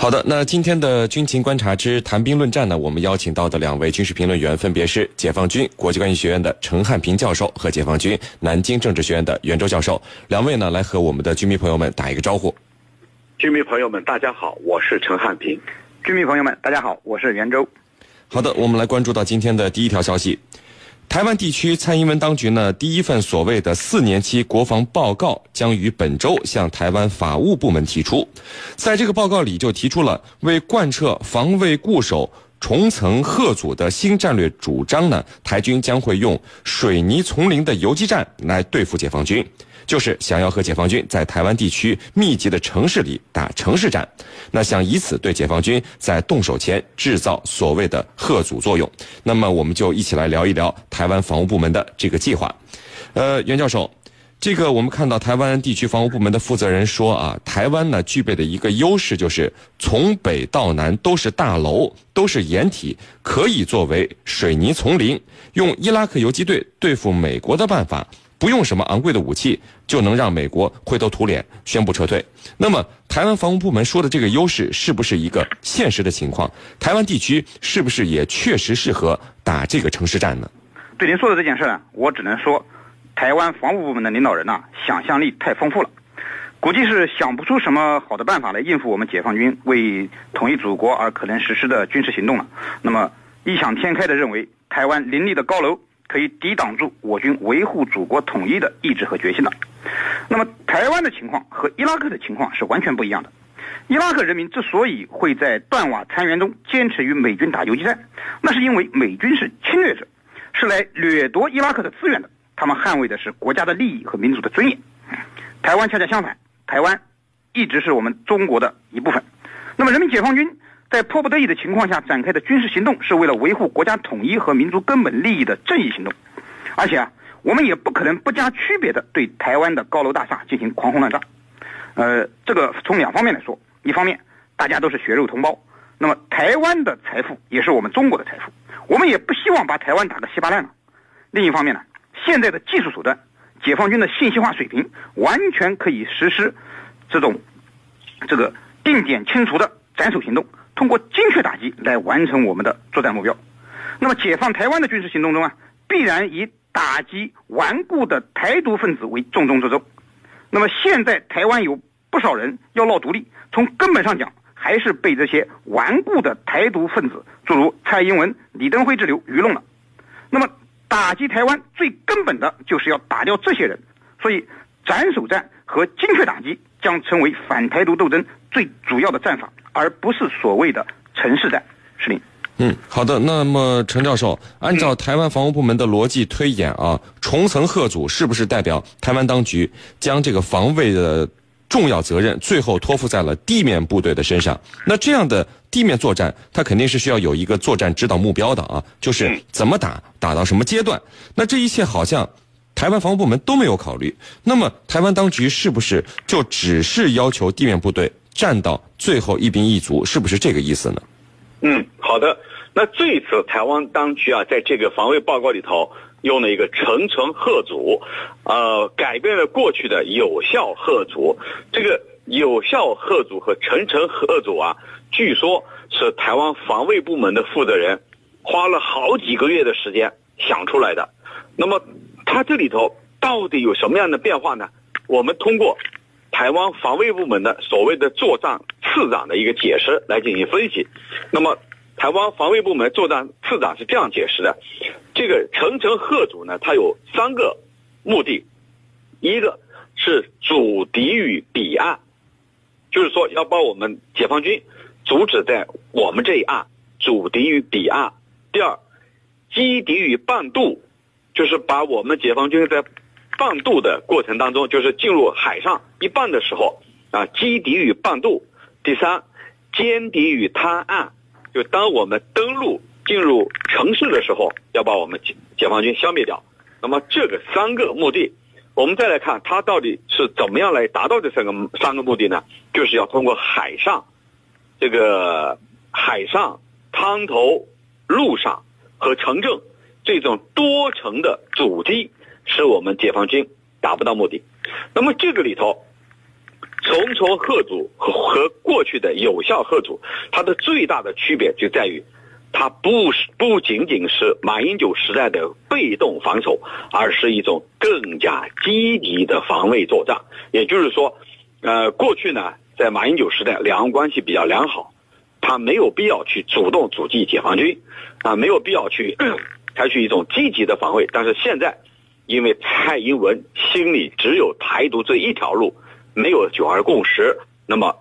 好的，那今天的军情观察之谈兵论战呢，我们邀请到的两位军事评论员分别是解放军国际关系学院的陈汉平教授和解放军南京政治学院的袁周教授。两位呢，来和我们的军迷朋友们打一个招呼。军迷朋友们，大家好，我是陈汉平。军迷朋友们，大家好，我是袁周。好的，我们来关注到今天的第一条消息。台湾地区蔡英文当局呢，第一份所谓的四年期国防报告将于本周向台湾法务部门提出。在这个报告里，就提出了为贯彻防卫固守、重层贺阻的新战略主张呢，台军将会用水泥丛林的游击战来对付解放军。就是想要和解放军在台湾地区密集的城市里打城市战，那想以此对解放军在动手前制造所谓的贺阻作用。那么我们就一起来聊一聊台湾防务部门的这个计划。呃，袁教授，这个我们看到台湾地区防务部门的负责人说啊，台湾呢具备的一个优势就是从北到南都是大楼，都是掩体，可以作为水泥丛林，用伊拉克游击队对付美国的办法。不用什么昂贵的武器，就能让美国灰头土脸宣布撤退。那么，台湾防务部门说的这个优势是不是一个现实的情况？台湾地区是不是也确实适合打这个城市战呢？对您说的这件事呢，我只能说，台湾防务部门的领导人呐，想象力太丰富了，估计是想不出什么好的办法来应付我们解放军为统一祖国而可能实施的军事行动了。那么，异想天开的认为，台湾林立的高楼。可以抵挡住我军维护祖国统一的意志和决心了。那么，台湾的情况和伊拉克的情况是完全不一样的。伊拉克人民之所以会在断瓦残垣中坚持与美军打游击战，那是因为美军是侵略者，是来掠夺伊拉克的资源的。他们捍卫的是国家的利益和民族的尊严。台湾恰恰相反，台湾一直是我们中国的一部分。那么，人民解放军。在迫不得已的情况下展开的军事行动，是为了维护国家统一和民族根本利益的正义行动，而且啊，我们也不可能不加区别的对台湾的高楼大厦进行狂轰乱炸。呃，这个从两方面来说，一方面大家都是血肉同胞，那么台湾的财富也是我们中国的财富，我们也不希望把台湾打个稀巴烂了。另一方面呢，现在的技术手段，解放军的信息化水平，完全可以实施这种这个定点清除的斩首行动。通过精确打击来完成我们的作战目标。那么，解放台湾的军事行动中啊，必然以打击顽固的台独分子为重中之重。那么，现在台湾有不少人要闹独立，从根本上讲，还是被这些顽固的台独分子，诸如蔡英文、李登辉之流愚弄了。那么，打击台湾最根本的就是要打掉这些人。所以，斩首战和精确打击将成为反台独斗争最主要的战法。而不是所谓的城市战，是令。嗯，好的。那么陈教授，按照台湾防务部门的逻辑推演啊，重层贺阻是不是代表台湾当局将这个防卫的重要责任最后托付在了地面部队的身上？那这样的地面作战，它肯定是需要有一个作战指导目标的啊，就是怎么打，打到什么阶段？那这一切好像台湾防务部门都没有考虑。那么台湾当局是不是就只是要求地面部队？站到最后一兵一卒，是不是这个意思呢？嗯，好的。那这一次台湾当局啊，在这个防卫报告里头用了一个层层贺阻，呃，改变了过去的有效贺阻。这个有效贺组和层层贺组啊，据说是台湾防卫部门的负责人花了好几个月的时间想出来的。那么，它这里头到底有什么样的变化呢？我们通过。台湾防卫部门的所谓的作战次长的一个解释来进行分析。那么，台湾防卫部门作战次长是这样解释的：这个层层贺组呢，它有三个目的，一个是阻敌于彼岸，就是说要把我们解放军阻止在我们这一岸，阻敌于彼岸；第二，击敌于半渡，就是把我们解放军在半渡的过程当中，就是进入海上一半的时候，啊，击敌于半渡；第三，歼敌于滩岸，就当我们登陆进入城市的时候，要把我们解解放军消灭掉。那么这个三个目的，我们再来看它到底是怎么样来达到这三个三个目的呢？就是要通过海上，这个海上、滩头、陆上和城镇这种多层的阻击。使我们解放军达不到目的，那么这个里头，重重贺阻和和过去的有效贺阻，它的最大的区别就在于，它不是不仅仅是马英九时代的被动防守，而是一种更加积极的防卫作战。也就是说，呃，过去呢，在马英九时代，两岸关系比较良好，他没有必要去主动阻击解放军，啊，没有必要去采取一种积极的防卫。但是现在，因为蔡英文心里只有台独这一条路。没有九二共识，那么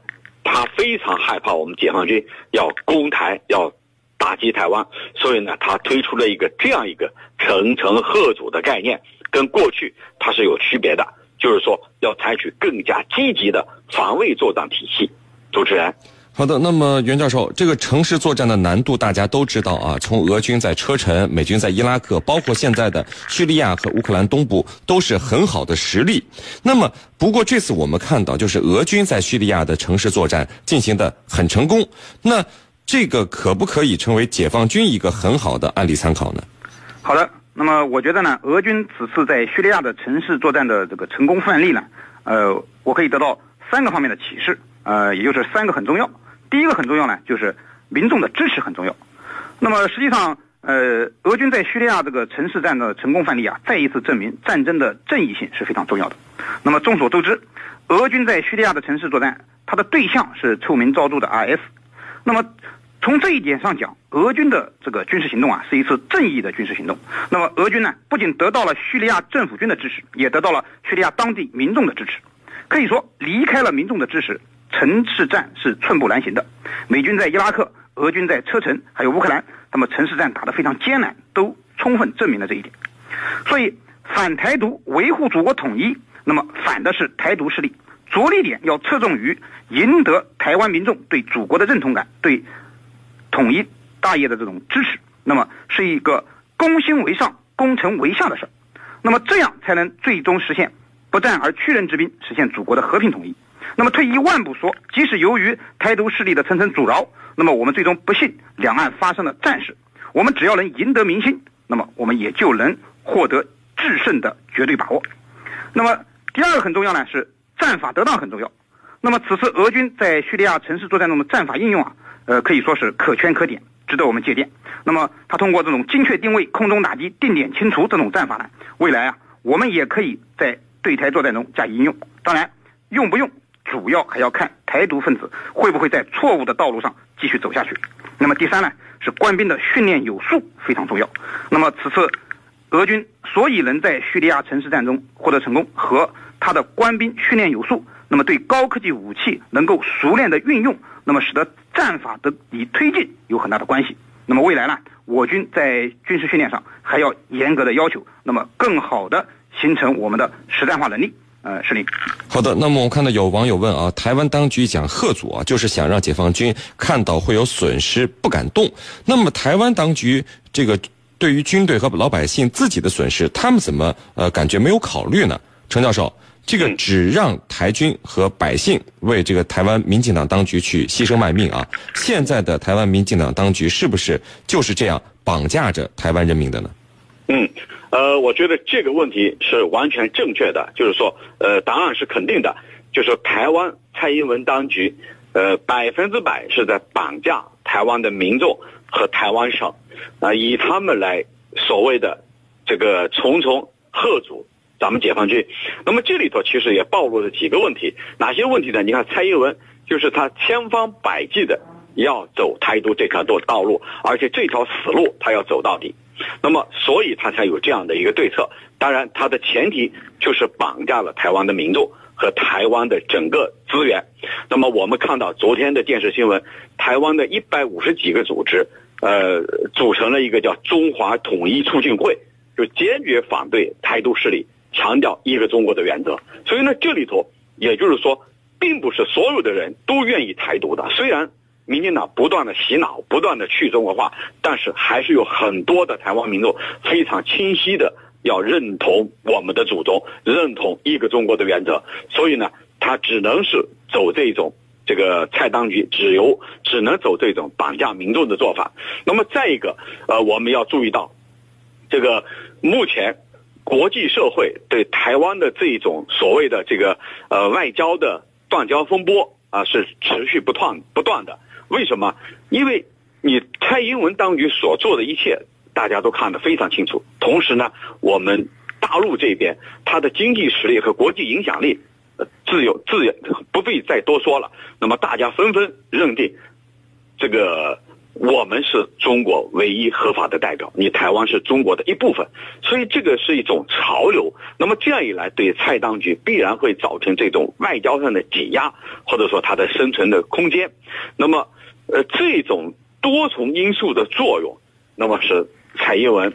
他非常害怕我们解放军要攻台，要打击台湾，所以呢，他推出了一个这样一个层层贺阻的概念，跟过去它是有区别的，就是说要采取更加积极的防卫作战体系。主持人。好的，那么袁教授，这个城市作战的难度大家都知道啊。从俄军在车臣、美军在伊拉克，包括现在的叙利亚和乌克兰东部，都是很好的实力。那么，不过这次我们看到，就是俄军在叙利亚的城市作战进行的很成功。那这个可不可以成为解放军一个很好的案例参考呢？好的，那么我觉得呢，俄军此次在叙利亚的城市作战的这个成功范例呢，呃，我可以得到三个方面的启示，呃，也就是三个很重要。第一个很重要呢，就是民众的支持很重要。那么实际上，呃，俄军在叙利亚这个城市战的成功范例啊，再一次证明战争的正义性是非常重要的。那么众所周知，俄军在叙利亚的城市作战，它的对象是臭名昭著的 IS。那么从这一点上讲，俄军的这个军事行动啊，是一次正义的军事行动。那么俄军呢，不仅得到了叙利亚政府军的支持，也得到了叙利亚当地民众的支持。可以说，离开了民众的支持。城市战是寸步难行的，美军在伊拉克，俄军在车臣，还有乌克兰，那么城市战打得非常艰难，都充分证明了这一点。所以反台独、维护祖国统一，那么反的是台独势力，着力点要侧重于赢得台湾民众对祖国的认同感、对统一大业的这种支持，那么是一个攻心为上、攻城为下的事儿。那么这样才能最终实现不战而屈人之兵，实现祖国的和平统一。那么退一万步说，即使由于台独势力的层层阻挠，那么我们最终不幸两岸发生了战事，我们只要能赢得民心，那么我们也就能获得制胜的绝对把握。那么第二个很重要呢，是战法得当很重要。那么此次俄军在叙利亚城市作战中的战法应用啊，呃可以说是可圈可点，值得我们借鉴。那么他通过这种精确定位、空中打击、定点清除这种战法呢，未来啊我们也可以在对台作战中加以应用。当然，用不用？主要还要看台独分子会不会在错误的道路上继续走下去。那么第三呢，是官兵的训练有素非常重要。那么此次俄军所以能在叙利亚城市战中获得成功，和他的官兵训练有素，那么对高科技武器能够熟练的运用，那么使得战法得以推进有很大的关系。那么未来呢，我军在军事训练上还要严格的要求，那么更好的形成我们的实战化能力。呃，是的。好的，那么我看到有网友问啊，台湾当局讲贺阻啊，就是想让解放军看到会有损失不敢动。那么台湾当局这个对于军队和老百姓自己的损失，他们怎么呃感觉没有考虑呢？程教授，这个只让台军和百姓为这个台湾民进党当局去牺牲卖命啊？现在的台湾民进党当局是不是就是这样绑架着台湾人民的呢？嗯。呃，我觉得这个问题是完全正确的，就是说，呃，答案是肯定的，就是台湾蔡英文当局，呃，百分之百是在绑架台湾的民众和台湾省，啊，以他们来所谓的这个重重贺阻咱们解放军。那么这里头其实也暴露了几个问题，哪些问题呢？你看蔡英文就是他千方百计的要走台独这条道道路，而且这条死路他要走到底。那么，所以他才有这样的一个对策。当然，他的前提就是绑架了台湾的民众和台湾的整个资源。那么，我们看到昨天的电视新闻，台湾的一百五十几个组织，呃，组成了一个叫中华统一促进会，就坚决反对台独势力，强调一个中国的原则。所以呢，这里头也就是说，并不是所有的人都愿意台独的。虽然。民进党不断的洗脑，不断的去中国化，但是还是有很多的台湾民众非常清晰的要认同我们的祖宗，认同一个中国的原则。所以呢，他只能是走这种这个蔡当局只有只能走这种绑架民众的做法。那么再一个，呃，我们要注意到，这个目前国际社会对台湾的这一种所谓的这个呃外交的断交风波啊是持续不断不断的。为什么？因为你蔡英文当局所做的一切，大家都看得非常清楚。同时呢，我们大陆这边它的经济实力和国际影响力，自有自有不必再多说了。那么大家纷纷认定，这个。我们是中国唯一合法的代表，你台湾是中国的一部分，所以这个是一种潮流。那么这样一来，对蔡当局必然会造成这种外交上的挤压，或者说它的生存的空间。那么，呃，这种多重因素的作用，那么是蔡英文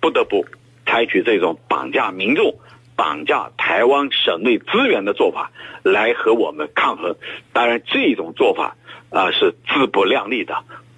不得不采取这种绑架民众、绑架台湾省内资源的做法来和我们抗衡。当然，这种做法啊是自不量力的。